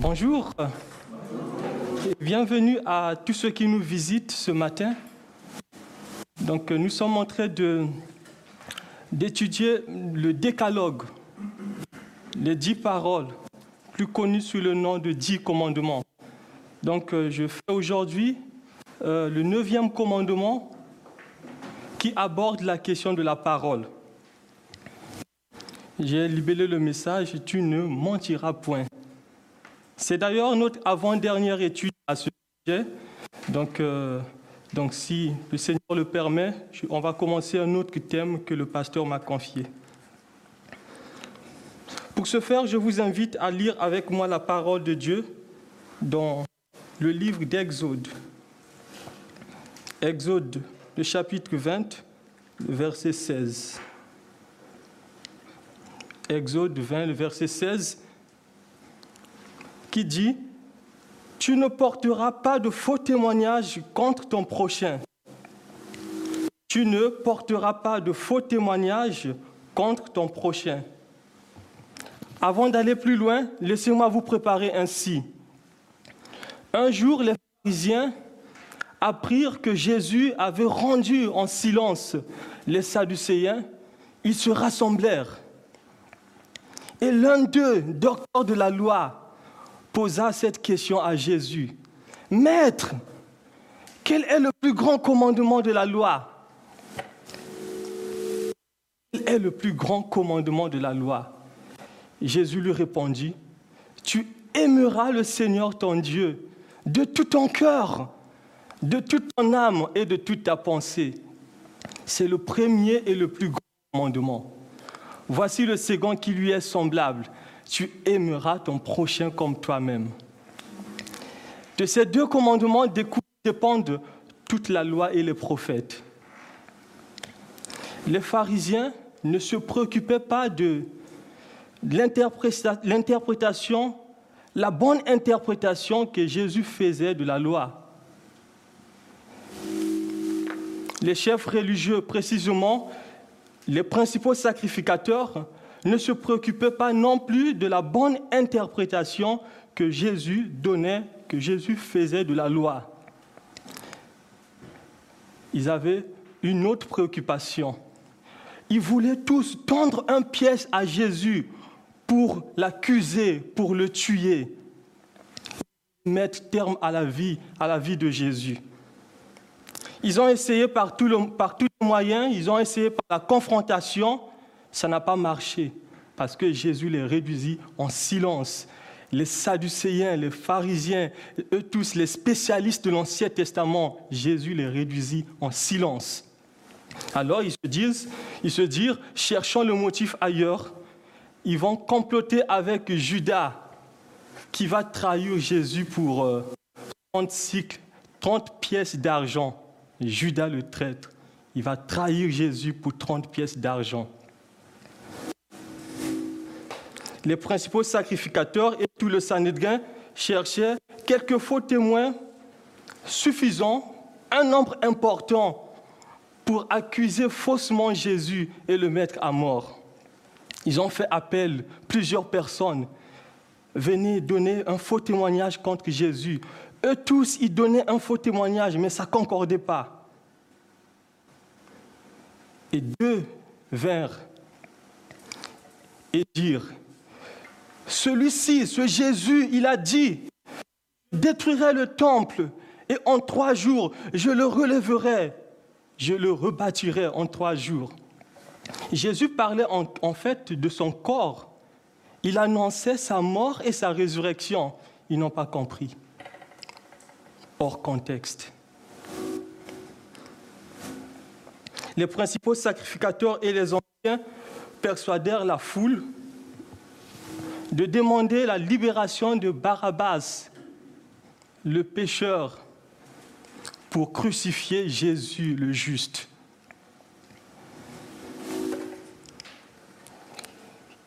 Bonjour. Bienvenue à tous ceux qui nous visitent ce matin. Donc, nous sommes en train d'étudier le décalogue, les dix paroles, plus connues sous le nom de dix commandements. Donc, euh, je fais aujourd'hui euh, le neuvième commandement qui aborde la question de la parole. J'ai libellé le message Tu ne mentiras point. C'est d'ailleurs notre avant-dernière étude à ce sujet. Donc, euh, si le Seigneur le permet, on va commencer un autre thème que le pasteur m'a confié. Pour ce faire, je vous invite à lire avec moi la parole de Dieu dans le livre d'Exode. Exode, le chapitre 20, le verset 16. Exode 20, le verset 16 dit, Tu ne porteras pas de faux témoignages contre ton prochain. Tu ne porteras pas de faux témoignages contre ton prochain. Avant d'aller plus loin, laissez-moi vous préparer ainsi. Un jour, les pharisiens apprirent que Jésus avait rendu en silence les Sadducéens. Ils se rassemblèrent. Et l'un d'eux, docteur de la loi, posa cette question à Jésus. Maître, quel est le plus grand commandement de la loi? Quel est le plus grand commandement de la loi? Jésus lui répondit, Tu aimeras le Seigneur ton Dieu de tout ton cœur, de toute ton âme et de toute ta pensée. C'est le premier et le plus grand commandement. Voici le second qui lui est semblable tu aimeras ton prochain comme toi-même. De ces deux commandements dépendent toute la loi et les prophètes. Les pharisiens ne se préoccupaient pas de l'interprétation, la bonne interprétation que Jésus faisait de la loi. Les chefs religieux, précisément les principaux sacrificateurs, ne se préoccupait pas non plus de la bonne interprétation que Jésus donnait, que Jésus faisait de la loi. Ils avaient une autre préoccupation. Ils voulaient tous tendre un piège à Jésus pour l'accuser, pour le tuer, mettre terme à la vie, à la vie de Jésus. Ils ont essayé par tous les moyens, ils ont essayé par la confrontation, ça n'a pas marché parce que Jésus les réduisit en silence. Les Sadducéens, les pharisiens, eux tous, les spécialistes de l'Ancien Testament, Jésus les réduisit en silence. Alors ils se disent, cherchant le motif ailleurs, ils vont comploter avec Judas, qui va trahir Jésus pour 30 euh, cycles, 30 pièces d'argent. Judas le traître, il va trahir Jésus pour 30 pièces d'argent les principaux sacrificateurs et tout le Sanhédrin cherchaient quelques faux témoins suffisants, un nombre important pour accuser faussement Jésus et le mettre à mort. Ils ont fait appel, plusieurs personnes venaient donner un faux témoignage contre Jésus. Eux tous, ils donnaient un faux témoignage, mais ça ne concordait pas. Et deux vinrent et dirent, celui-ci, ce Jésus, il a dit, détruirai le temple et en trois jours, je le relèverai, je le rebâtirai en trois jours. Jésus parlait en, fait de son corps. Il annonçait sa mort et sa résurrection. Ils n'ont pas compris. Hors contexte. Les principaux sacrificateurs et les anciens persuadèrent la foule de demander la libération de Barabbas, le pécheur, pour crucifier Jésus le juste.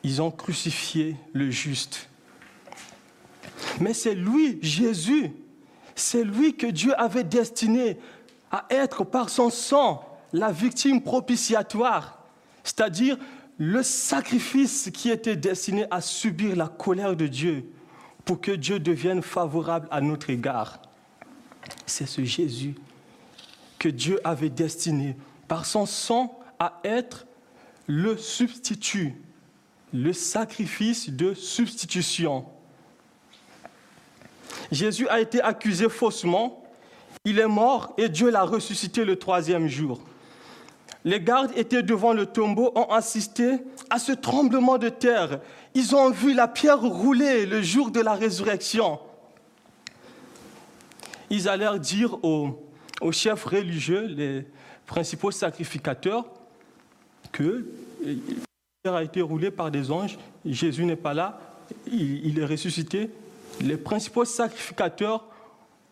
Ils ont crucifié le juste. Mais c'est lui, Jésus, c'est lui que Dieu avait destiné à être par son sang la victime propitiatoire, c'est-à-dire le sacrifice qui était destiné à subir la colère de Dieu pour que Dieu devienne favorable à notre égard. C'est ce Jésus que Dieu avait destiné par son sang à être le substitut, le sacrifice de substitution. Jésus a été accusé faussement, il est mort et Dieu l'a ressuscité le troisième jour. Les gardes étaient devant le tombeau, ont assisté à ce tremblement de terre. Ils ont vu la pierre rouler le jour de la résurrection. Ils allèrent dire aux, chefs religieux, les principaux sacrificateurs, que la pierre a été roulée par des anges, Jésus n'est pas là, il est ressuscité. Les principaux sacrificateurs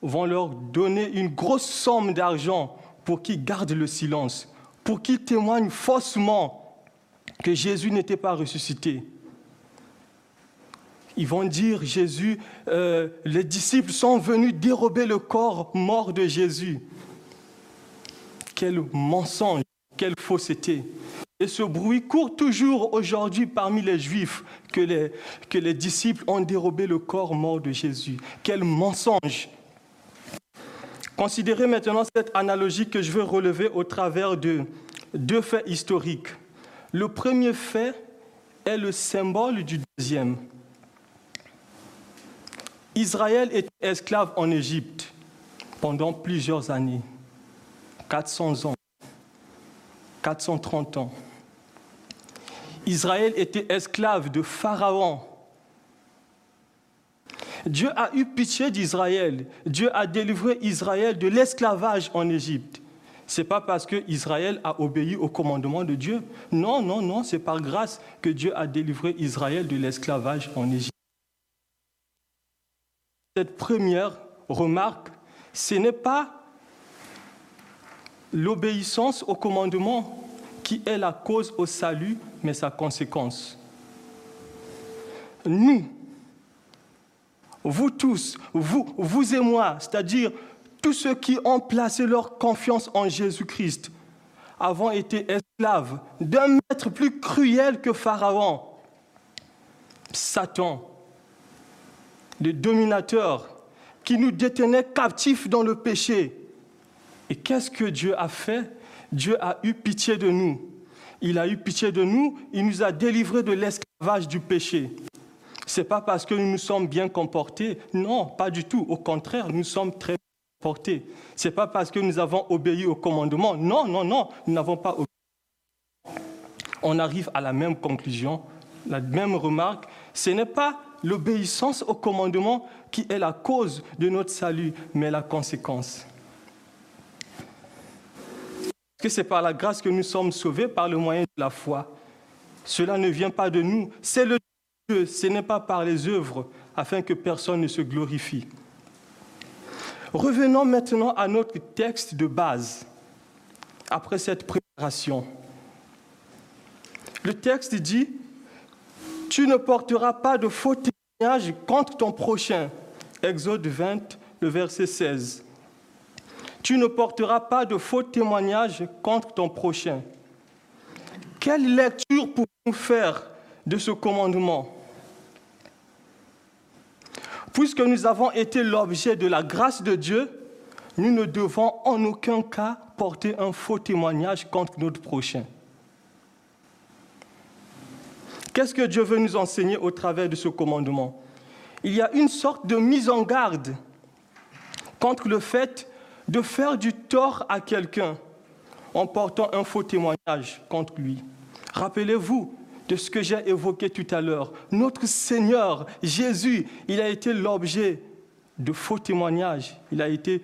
vont leur donner une grosse somme d'argent pour qu'ils gardent le silence pour qu'ils témoignent faussement que Jésus n'était pas ressuscité. Ils vont dire, Jésus, euh, les disciples sont venus dérober le corps mort de Jésus. Quel mensonge, quelle fausseté. Et ce bruit court toujours aujourd'hui parmi les Juifs que les, que les disciples ont dérobé le corps mort de Jésus. Quel mensonge. Considérez maintenant cette analogie que je veux relever au travers de deux faits historiques. Le premier fait est le symbole du deuxième. Israël était esclave en Égypte pendant plusieurs années, 400 ans, 430 ans. Israël était esclave de Pharaon Dieu a eu pitié d'Israël. Dieu a délivré Israël de l'esclavage en Égypte. Ce n'est pas parce que Israël a obéi au commandement de Dieu. Non, non, non, c'est par grâce que Dieu a délivré Israël de l'esclavage en Égypte. Cette première remarque, ce n'est pas l'obéissance au commandement qui est la cause au salut, mais sa conséquence. Nous, vous tous, vous, vous et moi, c'est-à-dire tous ceux qui ont placé leur confiance en Jésus-Christ, avons été esclaves d'un maître plus cruel que Pharaon, Satan, le dominateur qui nous détenait captifs dans le péché. Et qu'est-ce que Dieu a fait? Dieu a eu pitié de nous. Il a eu pitié de nous, il nous a délivrés de l'esclavage du péché n'est pas parce que nous nous sommes bien comportés. Non, pas du tout. Au contraire, nous sommes très bien comportés. n'est pas parce que nous avons obéi au commandement. Non, non, non, nous n'avons pas obéi. On arrive à la même conclusion, la même remarque. Ce n'est pas l'obéissance au commandement qui est la cause de notre salut, mais la conséquence. Que c'est par la grâce que nous sommes sauvés par le moyen de la foi. Cela ne vient pas de nous, c'est le ce n'est pas par les œuvres afin que personne ne se glorifie. Revenons maintenant à notre texte de base, après cette préparation. Le texte dit, Tu ne porteras pas de faux témoignages contre ton prochain. Exode 20, le verset 16. Tu ne porteras pas de faux témoignages contre ton prochain. Quelle lecture pouvons-nous faire de ce commandement? Puisque nous avons été l'objet de la grâce de Dieu, nous ne devons en aucun cas porter un faux témoignage contre notre prochain. Qu'est-ce que Dieu veut nous enseigner au travers de ce commandement? Il y a une sorte de mise en garde contre le fait de faire du tort à quelqu'un en portant un faux témoignage contre lui. Rappelez-vous, de ce que j'ai évoqué tout à l'heure. Notre Seigneur Jésus, il a été l'objet de faux témoignages. Il a été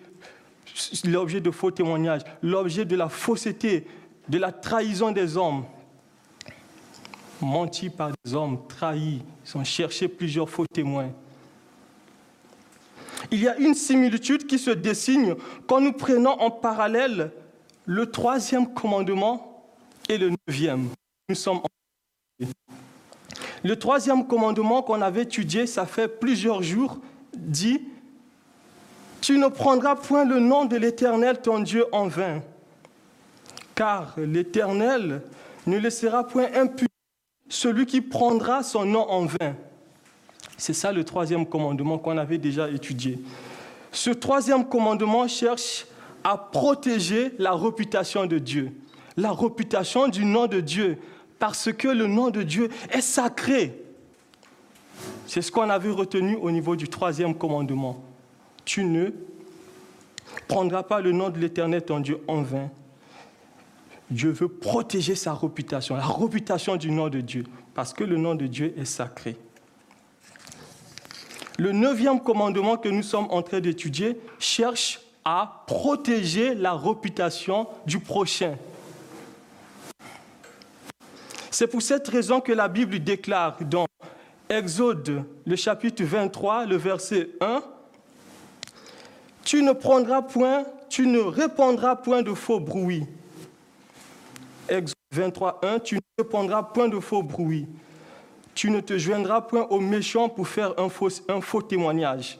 l'objet de faux témoignages, l'objet de la fausseté, de la trahison des hommes. Menti par des hommes, trahis. Ils ont cherché plusieurs faux témoins. Il y a une similitude qui se dessine quand nous prenons en parallèle le troisième commandement et le neuvième. Nous sommes en le troisième commandement qu'on avait étudié, ça fait plusieurs jours, dit, Tu ne prendras point le nom de l'Éternel, ton Dieu, en vain, car l'Éternel ne laissera point impuni celui qui prendra son nom en vain. C'est ça le troisième commandement qu'on avait déjà étudié. Ce troisième commandement cherche à protéger la réputation de Dieu, la réputation du nom de Dieu, parce que le nom de Dieu est sacré. C'est ce qu'on avait retenu au niveau du troisième commandement. Tu ne prendras pas le nom de l'Éternel ton Dieu en vain. Dieu veut protéger sa réputation, la réputation du nom de Dieu, parce que le nom de Dieu est sacré. Le neuvième commandement que nous sommes en train d'étudier cherche à protéger la réputation du prochain. C'est pour cette raison que la Bible déclare dans Exode, le chapitre 23, le verset 1, Tu ne prendras point, tu ne répondras point de faux bruits. Exode 23, 1, Tu ne répondras point de faux bruits. Tu ne te joindras point aux méchants pour faire un faux, témoignage.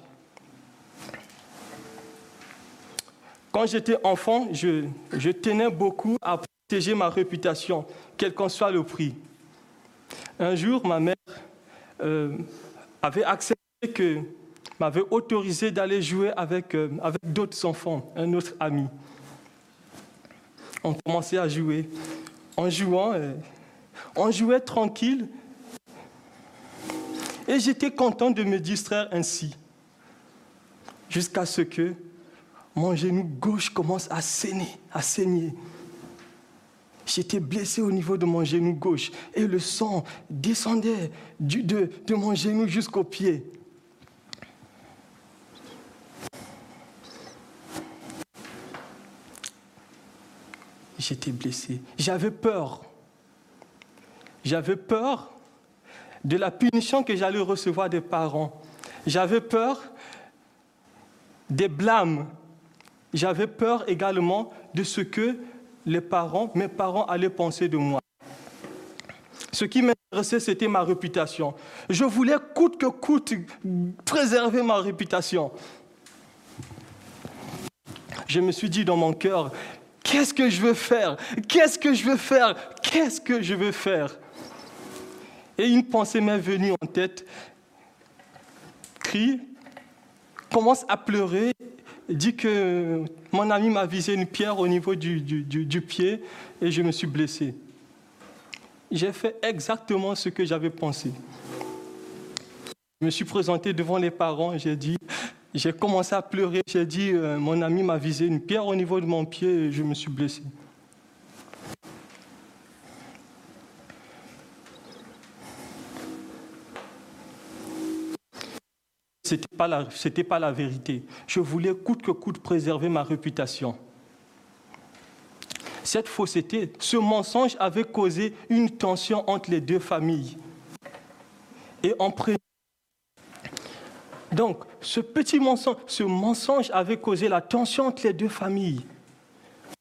Quand j'étais enfant, je tenais beaucoup à protéger ma réputation, quel qu'en soit le prix. Un jour, ma mère euh, avait accepté que, m'avait autorisé d'aller jouer avec, euh, avec d'autres enfants, un autre ami. On commençait à jouer. En jouant, euh, on jouait tranquille. Et j'étais content de me distraire ainsi. Jusqu'à ce que mon genou gauche commence à saigner, à saigner. J'étais blessé au niveau de mon genou gauche et le sang descendait de, de mon genou jusqu'au pied. J'étais blessé. J'avais peur. J'avais peur de la punition que j'allais recevoir des parents. J'avais peur des blâmes. J'avais peur également de ce que les parents, mes parents allaient penser de moi. Ce qui m'intéressait, c'était ma réputation. Je voulais coûte que coûte préserver ma réputation. Je me suis dit dans mon cœur, qu'est-ce que je veux faire? Qu'est-ce que je veux faire? Qu'est-ce que je veux faire? Et une pensée m'est venue en tête. Crie, commence à pleurer dit que mon ami m'a visé une pierre au niveau du, pied et je me suis blessé. J'ai fait exactement ce que j'avais pensé. Je me suis présenté devant les parents, j'ai dit, j'ai commencé à pleurer, j'ai dit, euh, mon ami m'a visé une pierre au niveau de mon pied et je me suis blessé. Ce n'était pas, la, pas la vérité. Je voulais coûte que coûte préserver ma réputation. Cette fausseté, ce mensonge avait causé une tension entre les deux familles. Et en Donc, ce petit mensonge, ce mensonge avait causé la tension entre les deux familles.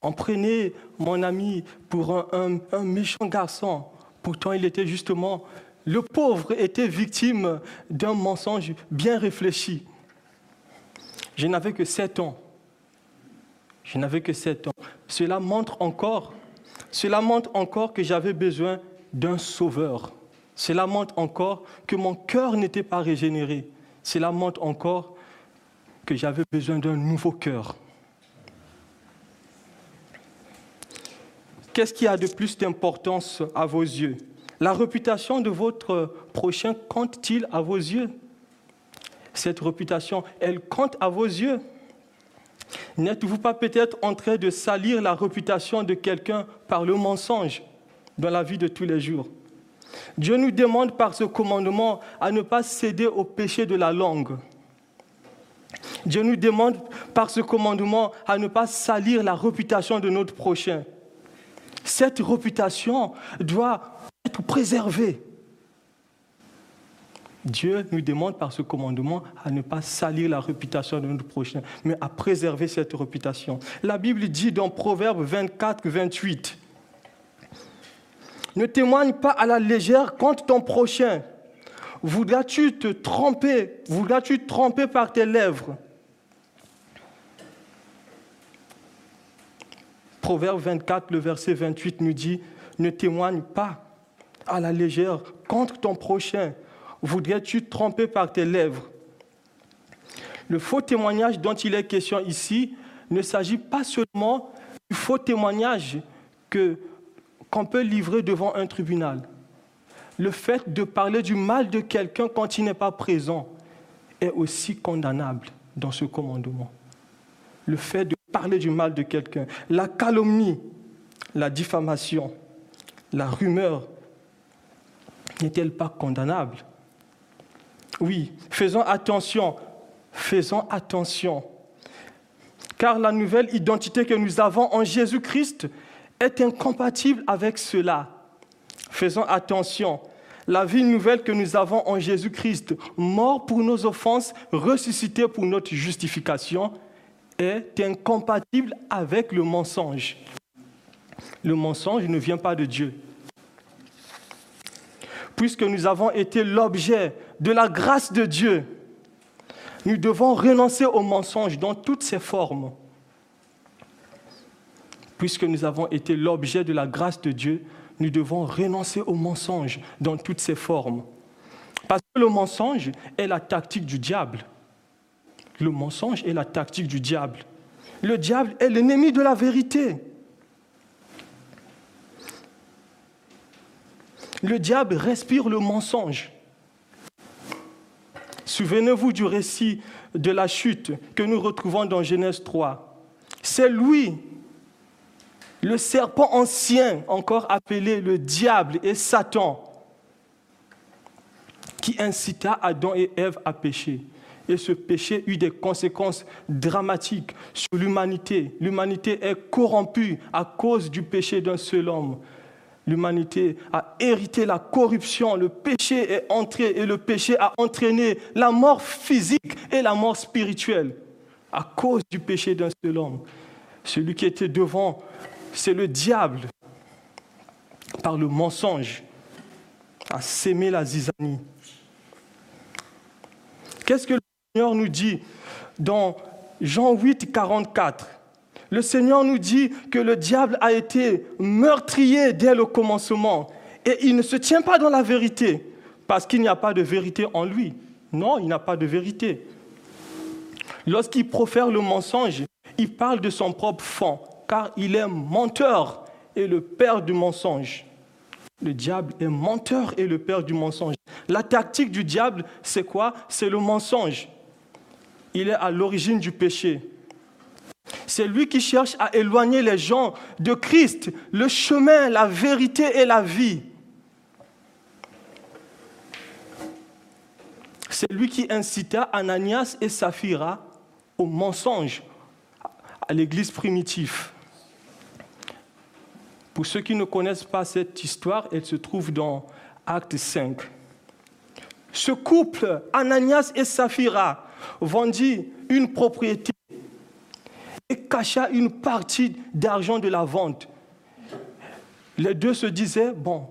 On prenait mon ami pour un méchant garçon. Pourtant, il était justement le pauvre était victime d'un mensonge bien réfléchi. Je n'avais que sept ans. Je n'avais que sept ans. Cela montre encore, cela montre encore que j'avais besoin d'un sauveur. Cela montre encore que mon cœur n'était pas régénéré. Cela montre encore que j'avais besoin d'un nouveau cœur. Qu'est-ce qui a de plus d'importance à vos yeux? La réputation de votre prochain compte-t-il à vos yeux? Cette réputation, elle compte à vos yeux N'êtes-vous pas peut-être en train de salir la réputation de quelqu'un par le mensonge dans la vie de tous les jours? Dieu nous demande par ce commandement à ne pas céder au péché de la langue. Dieu nous demande par ce commandement à ne pas salir la réputation de notre prochain. Cette réputation doit être préservé. Dieu nous demande par ce commandement à ne pas salir la réputation de notre prochain, mais à préserver cette réputation. La Bible dit dans Proverbe 24, 28, Ne témoigne pas à la légère contre ton prochain. Voudras-tu te tromper Voudras-tu te tromper par tes lèvres Proverbe 24, le verset 28 nous dit, Ne témoigne pas à la légère contre ton prochain. voudrais-tu tromper par tes lèvres? Le faux témoignage dont il est question ici ne s'agit pas seulement du faux témoignage que, qu'on peut livrer devant un tribunal. Le fait de parler du mal de quelqu'un quand il n'est pas présent est aussi condamnable dans ce commandement. Le fait de parler du mal de quelqu'un, la calomnie, la diffamation, la rumeur, n'est-elle pas condamnable? Oui, faisons attention, faisons attention. Car la nouvelle identité que nous avons en Jésus-Christ est incompatible avec cela. Faisons attention. La vie nouvelle que nous avons en Jésus-Christ, mort pour nos offenses, ressuscité pour notre justification, est incompatible avec le mensonge. Le mensonge ne vient pas de Dieu. Puisque nous avons été l'objet de la grâce de Dieu, nous devons renoncer au mensonge dans toutes ses formes. Puisque nous avons été l'objet de la grâce de Dieu, nous devons renoncer au mensonge dans toutes ses formes. Parce que le mensonge est la tactique du diable. Le mensonge est la tactique du diable. Le diable est l'ennemi de la vérité. Le diable respire le mensonge. Souvenez-vous du récit de la chute que nous retrouvons dans Genèse 3. C'est lui, le serpent ancien, encore appelé le diable et Satan, qui incita Adam et Ève à pécher. Et ce péché eut des conséquences dramatiques sur l'humanité. L'humanité est corrompue à cause du péché d'un seul homme. L'humanité a hérité la corruption, le péché est entré et le péché a entraîné la mort physique et la mort spirituelle à cause du péché d'un seul homme. Celui qui était devant, c'est le diable, par le mensonge, a sémé la zizanie. Qu'est-ce que le Seigneur nous dit dans Jean 8, 44 le Seigneur nous dit que le diable a été meurtrier dès le commencement et il ne se tient pas dans la vérité parce qu'il n'y a pas de vérité en lui. Non, il n'a pas de vérité. Lorsqu'il profère le mensonge, il parle de son propre fond car il est menteur et le père du mensonge. Le diable est menteur et le père du mensonge. La tactique du diable, c'est quoi? C'est le mensonge. Il est à l'origine du péché. C'est lui qui cherche à éloigner les gens de Christ, le chemin, la vérité et la vie. C'est lui qui incita Ananias et Saphira au mensonge à l'église primitive. Pour ceux qui ne connaissent pas cette histoire, elle se trouve dans Acte 5. Ce couple, Ananias et Saphira, vendit une propriété cacha une partie d'argent de la vente. Les deux se disaient, bon,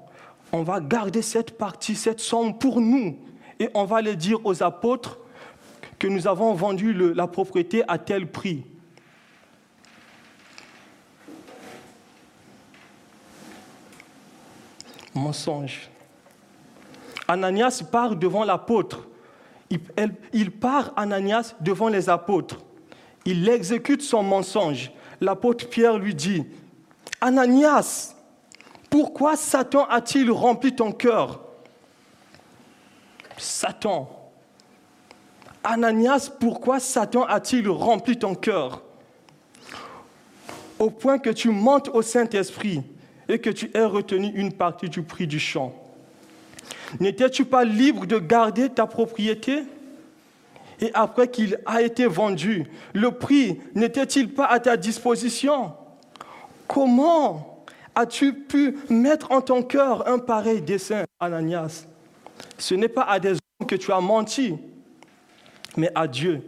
on va garder cette partie, cette somme pour nous, et on va les dire aux apôtres que nous avons vendu la propriété à tel prix. Mensonge. Ananias part devant l'apôtre. Il part, Ananias, devant les apôtres il exécute son mensonge. L'apôtre Pierre lui dit, Ananias, pourquoi Satan a-t-il rempli ton cœur? Satan. Ananias, pourquoi Satan a-t-il rempli ton cœur? Au point que tu montes au Saint-Esprit et que tu aies retenu une partie du prix du champ. N'étais-tu pas libre de garder ta propriété? Et après qu'il a été vendu, le prix n'était-il pas à ta disposition? Comment as-tu pu mettre en ton cœur un pareil dessein, Ananias? Ce n'est pas à des hommes que tu as menti, mais à Dieu.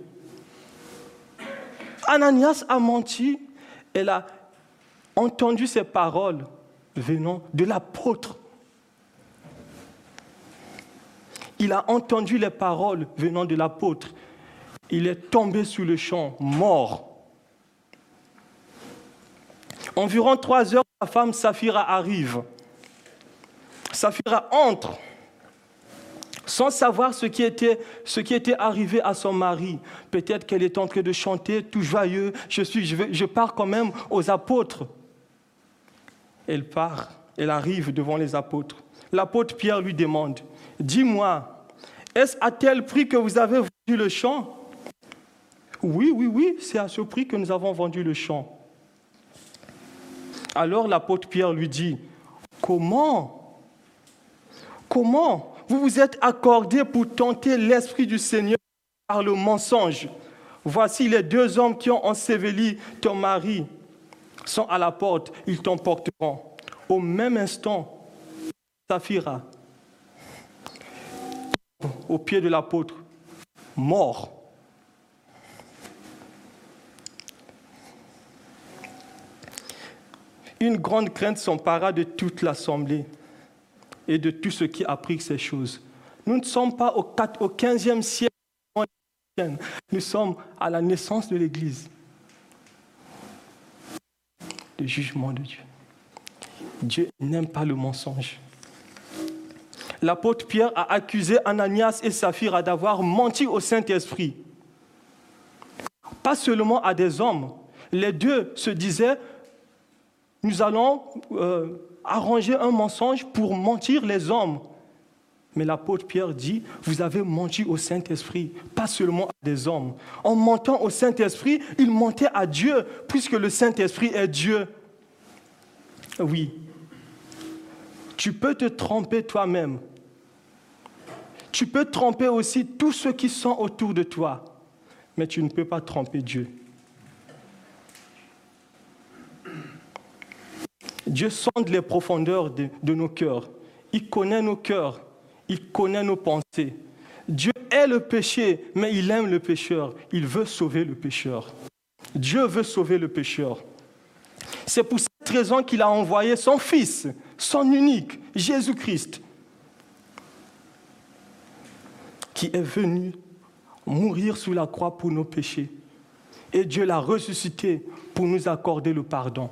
Ananias a menti, elle a entendu ces paroles venant de l'apôtre. Il a entendu les paroles venant de l'apôtre il est tombé sur le champ, mort. Environ trois heures, sa femme Saphira arrive. Saphira entre sans savoir ce qui était, arrivé à son mari. Peut-être qu'elle est en train de chanter tout joyeux, je, suis, je pars quand même aux apôtres. Elle part, elle arrive devant les apôtres. L'apôtre Pierre lui demande, dis-moi, est-ce à tel prix que vous avez vendu le champ? Oui, oui, oui, c'est à ce prix que nous avons vendu le champ. Alors l'apôtre Pierre lui dit, comment? Comment vous vous êtes accordé pour tenter l'Esprit du Seigneur par le mensonge? Voici les deux hommes qui ont enseveli ton mari sont à la porte, ils t'emporteront. Au même instant, Saphira, au pied de l'apôtre, mort. Une grande crainte s'empara de toute l'assemblée et de tout ce qui a pris ces choses. Nous ne sommes pas au, 15e siècle, nous sommes à la naissance de l'Église. Le jugement de Dieu. Dieu n'aime pas le mensonge. L'apôtre Pierre a accusé Ananias et Saphira d'avoir menti au Saint-Esprit. Pas seulement à des hommes. Les deux se disaient, nous allons euh, arranger un mensonge pour mentir les hommes. Mais l'apôtre Pierre dit, vous avez menti au Saint-Esprit, pas seulement à des hommes. En mentant au Saint-Esprit, il mentait à Dieu, puisque le Saint-Esprit est Dieu. Oui, tu peux te tromper toi-même. Tu peux tromper aussi tous ceux qui sont autour de toi, mais tu ne peux pas tromper Dieu. Dieu sonde les profondeurs de, nos cœurs. Il connaît nos cœurs. Il connaît nos pensées. Dieu est le péché, mais il aime le pécheur. Il veut sauver le pécheur. Dieu veut sauver le pécheur. C'est pour cette raison qu'il a envoyé son Fils, son unique, Jésus-Christ, qui est venu mourir sous la croix pour nos péchés. Et Dieu l'a ressuscité pour nous accorder le pardon.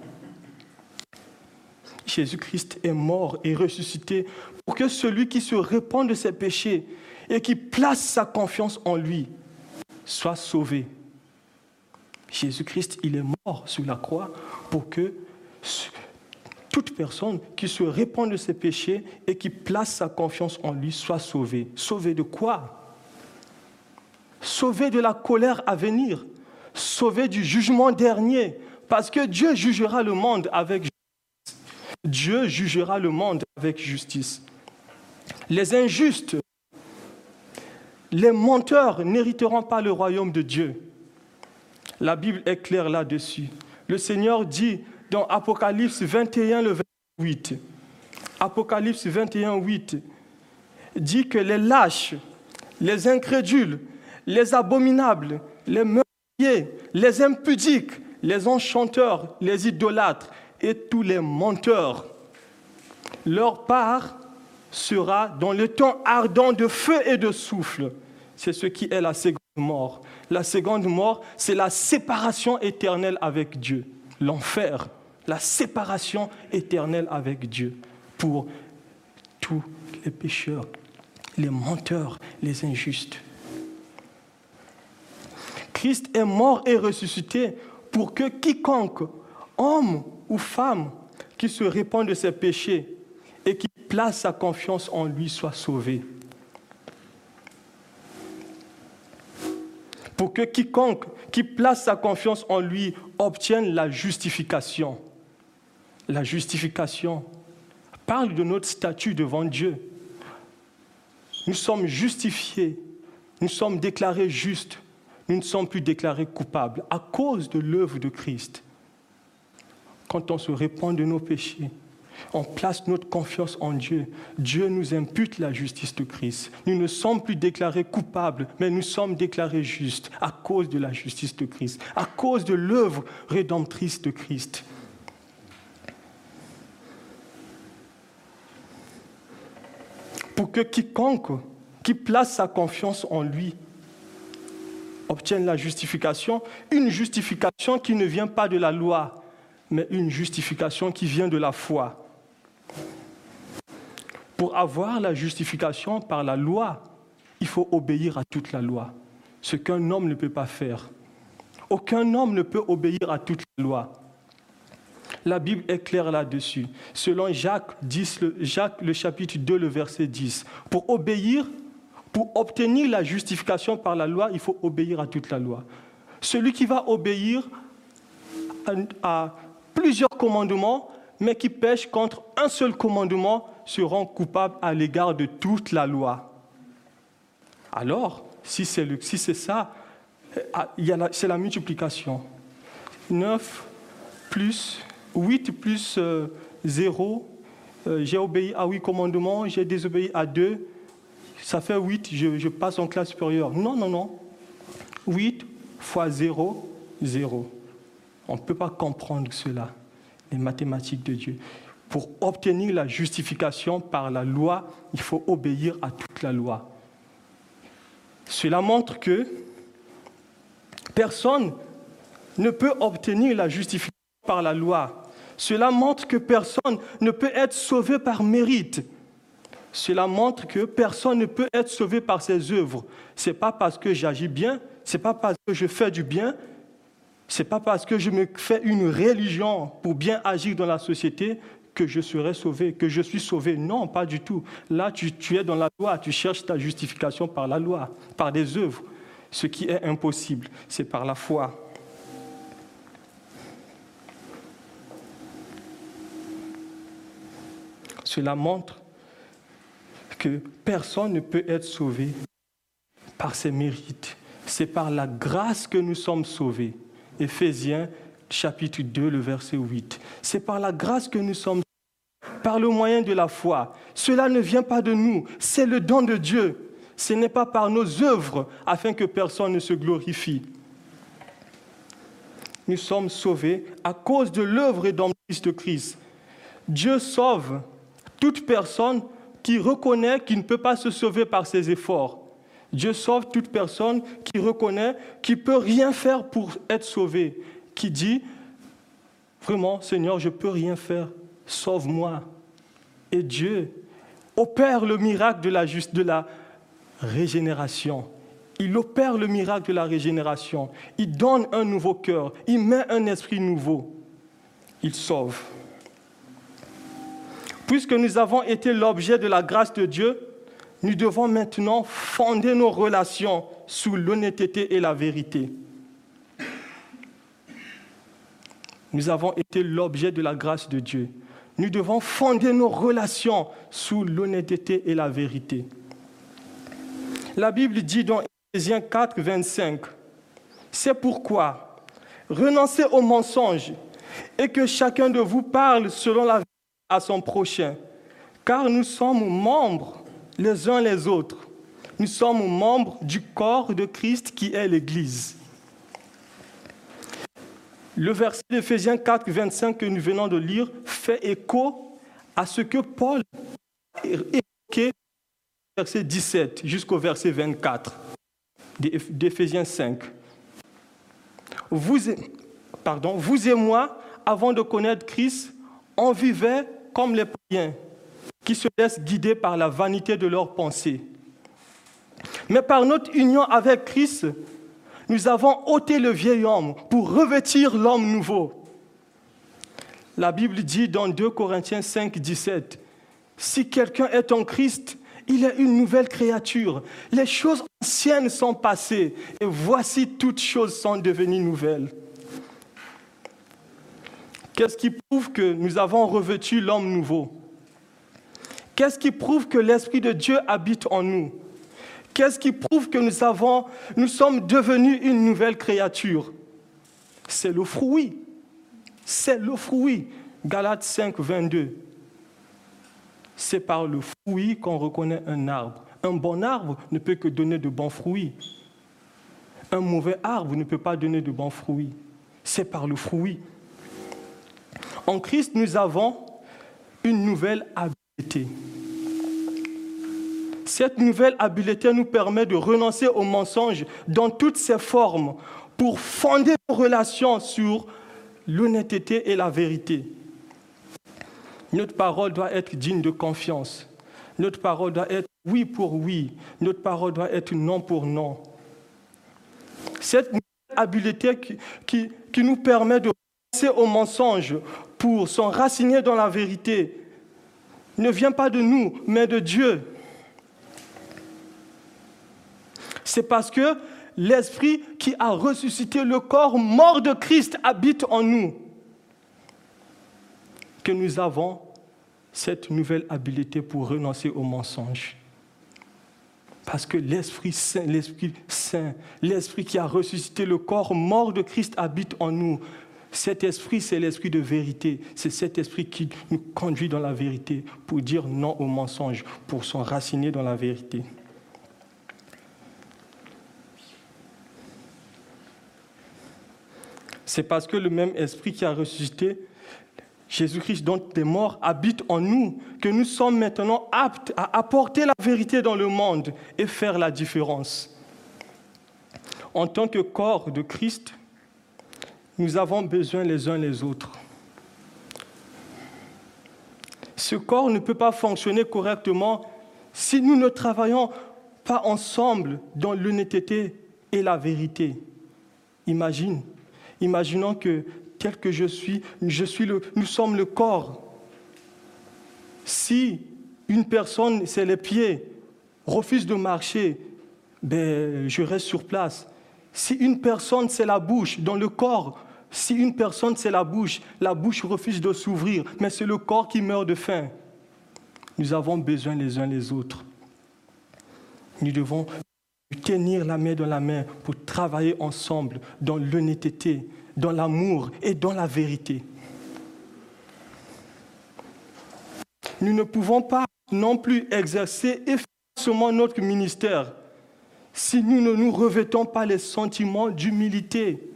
Jésus-Christ est mort et ressuscité pour que celui qui se répand de ses péchés et qui place sa confiance en lui soit sauvé. Jésus-Christ, il est mort sur la croix pour que toute personne qui se répand de ses péchés et qui place sa confiance en lui soit sauvée. Sauvé de quoi? Sauvé de la colère à venir, sauvé du jugement dernier, parce que Dieu jugera le monde avec Dieu jugera le monde avec justice. Les injustes, les menteurs n'hériteront pas le royaume de Dieu. La Bible est claire là-dessus. Le Seigneur dit dans Apocalypse 21, le 28, Apocalypse 21, 8, dit que les lâches, les incrédules, les abominables, les meurtriers, les impudiques, les enchanteurs, les idolâtres, et tous les menteurs. Leur part sera dans le temps ardent de feu et de souffle. C'est ce qui est la seconde mort. La seconde mort, c'est la séparation éternelle avec Dieu. L'enfer, la séparation éternelle avec Dieu pour tous les pécheurs, les menteurs, les injustes. Christ est mort et ressuscité pour que quiconque, homme ou femme qui se répand de ses péchés et qui place sa confiance en lui soit sauvé. Pour que quiconque qui place sa confiance en lui obtienne la justification. La justification parle de notre statut devant Dieu. Nous sommes justifiés, nous sommes déclarés justes, nous ne sommes plus déclarés coupables à cause de l'œuvre de Christ quand on se répand de nos péchés, on place notre confiance en Dieu. Dieu nous impute la justice de Christ. Nous ne sommes plus déclarés coupables, mais nous sommes déclarés justes à cause de la justice de Christ, à cause de l'œuvre rédemptrice de Christ. Pour que quiconque qui place sa confiance en lui obtienne la justification, une justification qui ne vient pas de la loi, mais une justification qui vient de la foi. Pour avoir la justification par la loi, il faut obéir à toute la loi, ce qu'un homme ne peut pas faire. Aucun homme ne peut obéir à toute la loi. La Bible est claire là-dessus. Selon Jacques, 10, le, Jacques, le chapitre 2, le verset 10, pour obéir, pour obtenir la justification par la loi, il faut obéir à toute la loi. Celui qui va obéir à, plusieurs commandements, mais qui pêche contre un seul commandement, sera coupable à l'égard de toute la loi. Alors, si c'est si ça, ah, c'est la multiplication. 9 plus 8 plus 0, euh, euh, j'ai obéi à 8 commandements, j'ai désobéi à 2, ça fait 8, je, je passe en classe supérieure. Non, non, non. 8 fois 0, 0. On ne peut pas comprendre cela, les mathématiques de Dieu. Pour obtenir la justification par la loi, il faut obéir à toute la loi. Cela montre que personne ne peut obtenir la justification par la loi. Cela montre que personne ne peut être sauvé par mérite. Cela montre que personne ne peut être sauvé par ses œuvres. Ce n'est pas parce que j'agis bien, ce n'est pas parce que je fais du bien, ce n'est pas parce que je me fais une religion pour bien agir dans la société que je serai sauvé, que je suis sauvé. Non, pas du tout. Là, tu, es dans la loi, tu cherches ta justification par la loi, par des œuvres. Ce qui est impossible, c'est par la foi. Cela montre que personne ne peut être sauvé par ses mérites. C'est par la grâce que nous sommes sauvés. Éphésiens chapitre 2, le verset 8. C'est par la grâce que nous sommes par le moyen de la foi. Cela ne vient pas de nous, c'est le don de Dieu. Ce n'est pas par nos œuvres afin que personne ne se glorifie. Nous sommes sauvés à cause de l'œuvre et de Christ. Dieu sauve toute personne qui reconnaît qu'il ne peut pas se sauver par ses efforts. Dieu sauve toute personne qui reconnaît qu'il ne peut rien faire pour être sauvé, qui dit, vraiment, Seigneur, je ne peux rien faire, sauve-moi. Et Dieu opère le miracle de la, de la régénération. Il opère le miracle de la régénération. Il donne un nouveau cœur. Il met un esprit nouveau. Il sauve. Puisque nous avons été l'objet de la grâce de Dieu, nous devons maintenant fonder nos relations sous l'honnêteté et la vérité. Nous avons été l'objet de la grâce de Dieu. Nous devons fonder nos relations sous l'honnêteté et la vérité. La Bible dit dans Éphésiens 4, 25, C'est pourquoi renoncez au mensonge et que chacun de vous parle selon la vérité à son prochain, car nous sommes membres les uns les autres. Nous sommes membres du corps de Christ qui est l'Église. Le verset d'Éphésiens 4, 25 que nous venons de lire fait écho à ce que Paul a évoqué verset 17 jusqu'au verset 24 d'Éphésiens 5. Vous, vous et moi, avant de connaître Christ, on vivait comme les païens qui se laissent guider par la vanité de leurs pensées. Mais par notre union avec Christ, nous avons ôté le vieil homme pour revêtir l'homme nouveau. La Bible dit dans 2 Corinthiens 5, 17, Si quelqu'un est en Christ, il est une nouvelle créature. Les choses anciennes sont passées et voici toutes choses sont devenues nouvelles. Qu'est-ce qui prouve que nous avons revêtu l'homme nouveau? Qu'est-ce qui prouve que l'Esprit de Dieu habite en nous? Qu'est-ce qui prouve que nous, avons, nous sommes devenus une nouvelle créature? C'est le fruit. C'est le fruit. Galates 5, 22. C'est par le fruit qu'on reconnaît un arbre. Un bon arbre ne peut que donner de bons fruits. Un mauvais arbre ne peut pas donner de bons fruits. C'est par le fruit. En Christ, nous avons une nouvelle habileté. Cette nouvelle habileté nous permet de renoncer au mensonge dans toutes ses formes pour fonder nos relations sur l'honnêteté et la vérité. Notre parole doit être digne de confiance. Notre parole doit être oui pour oui. Notre parole doit être non pour non. Cette habileté qui, nous permet de penser au mensonge pour s'enraciner dans la vérité ne vient pas de nous, mais de Dieu. C'est parce que l'Esprit qui a ressuscité le corps mort de Christ habite en nous que nous avons cette nouvelle habileté pour renoncer au mensonge. Parce que l'Esprit Saint, l'Esprit Saint, l'Esprit qui a ressuscité le corps mort de Christ habite en nous. Cet esprit, c'est l'esprit de vérité. C'est cet esprit qui nous conduit dans la vérité pour dire non au mensonge, pour s'enraciner dans la vérité. C'est parce que le même esprit qui a ressuscité Jésus-Christ, dont des morts, habite en nous, que nous sommes maintenant aptes à apporter la vérité dans le monde et faire la différence. En tant que corps de Christ, nous avons besoin les uns les autres. Ce corps ne peut pas fonctionner correctement si nous ne travaillons pas ensemble dans l'honnêteté et la vérité. Imagine, imaginons que tel que je suis, nous sommes le corps. Si une personne, c'est les pieds, refuse de marcher, ben, je reste sur place. Si une personne, c'est la bouche, dans le corps, si une personne, c'est la bouche, la bouche refuse de s'ouvrir, mais c'est le corps qui meurt de faim. Nous avons besoin les uns les autres. Nous devons tenir la main dans la main pour travailler ensemble dans l'honnêteté, dans l'amour et dans la vérité. Nous ne pouvons pas non plus exercer efficacement notre ministère si nous ne nous revêtons pas les sentiments d'humilité.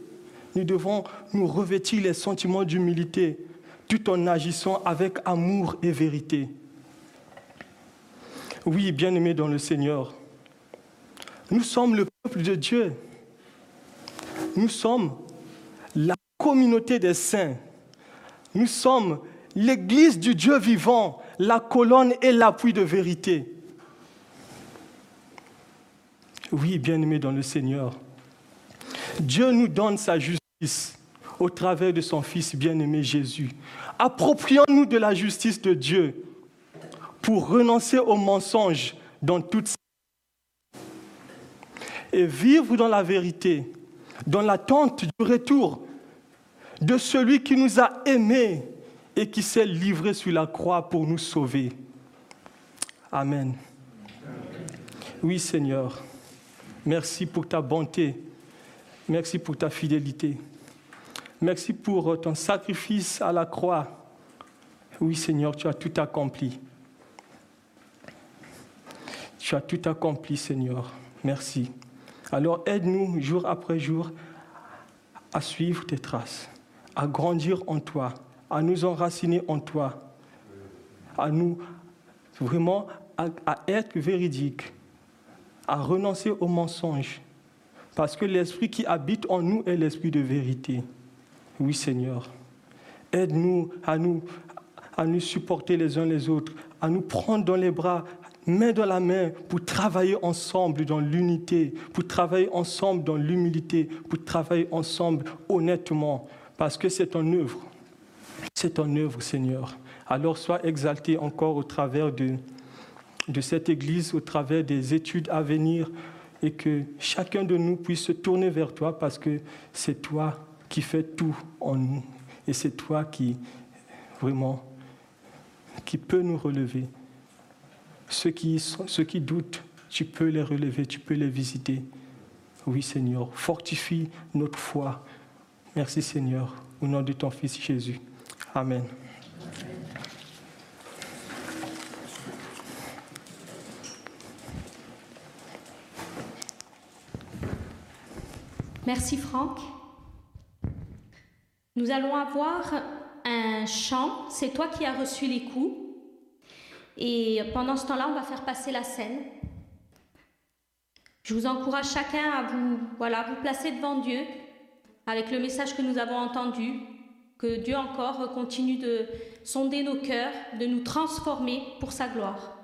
Nous devons nous revêtir les sentiments d'humilité tout en agissant avec amour et vérité. Oui, bien-aimés dans le Seigneur, nous sommes le peuple de Dieu. Nous sommes la communauté des saints. Nous sommes l'Église du Dieu vivant, la colonne et l'appui de vérité. Oui, bien-aimés dans le Seigneur, Dieu nous donne sa justice au travers de son Fils bien-aimé Jésus. Approprions-nous de la justice de Dieu pour renoncer au mensonge dans toute et vivre dans la vérité, dans l'attente du retour de celui qui nous a aimés et qui s'est livré sur la croix pour nous sauver. Amen. Oui Seigneur, merci pour ta bonté, merci pour ta fidélité, merci pour ton sacrifice à la croix. Oui Seigneur, tu as tout accompli. Tu as tout accompli Seigneur. Merci. Alors aide-nous jour après jour à suivre tes traces à grandir en toi, à nous enraciner en toi, à nous vraiment à, être véridique, à renoncer au mensonge, parce que l'esprit qui habite en nous est l'esprit de vérité. Oui, Seigneur. Aide-nous à nous à nous supporter les uns les autres, à nous prendre dans les bras, main dans la main, pour travailler ensemble dans l'unité, pour travailler ensemble dans l'humilité, pour travailler ensemble honnêtement, parce que c'est ton œuvre. C'est ton œuvre, Seigneur. Alors sois exalté encore au travers de, de cette Église, au travers des études à venir, et que chacun de nous puisse se tourner vers toi parce que c'est toi qui fais tout en nous. Et c'est toi qui, vraiment, qui peut nous relever. Ceux qui, ceux qui doutent, tu peux les relever, tu peux les visiter. Oui, Seigneur, fortifie notre foi, Merci Seigneur, au nom de ton Fils Jésus. Amen. Merci Franck. Nous allons avoir un chant, c'est toi qui as reçu les coups. Et pendant ce temps-là, on va faire passer la scène. Je vous encourage chacun à vous, voilà, vous placer devant Dieu, avec le message que nous avons entendu, que Dieu encore continue de sonder nos cœurs, de nous transformer pour sa gloire.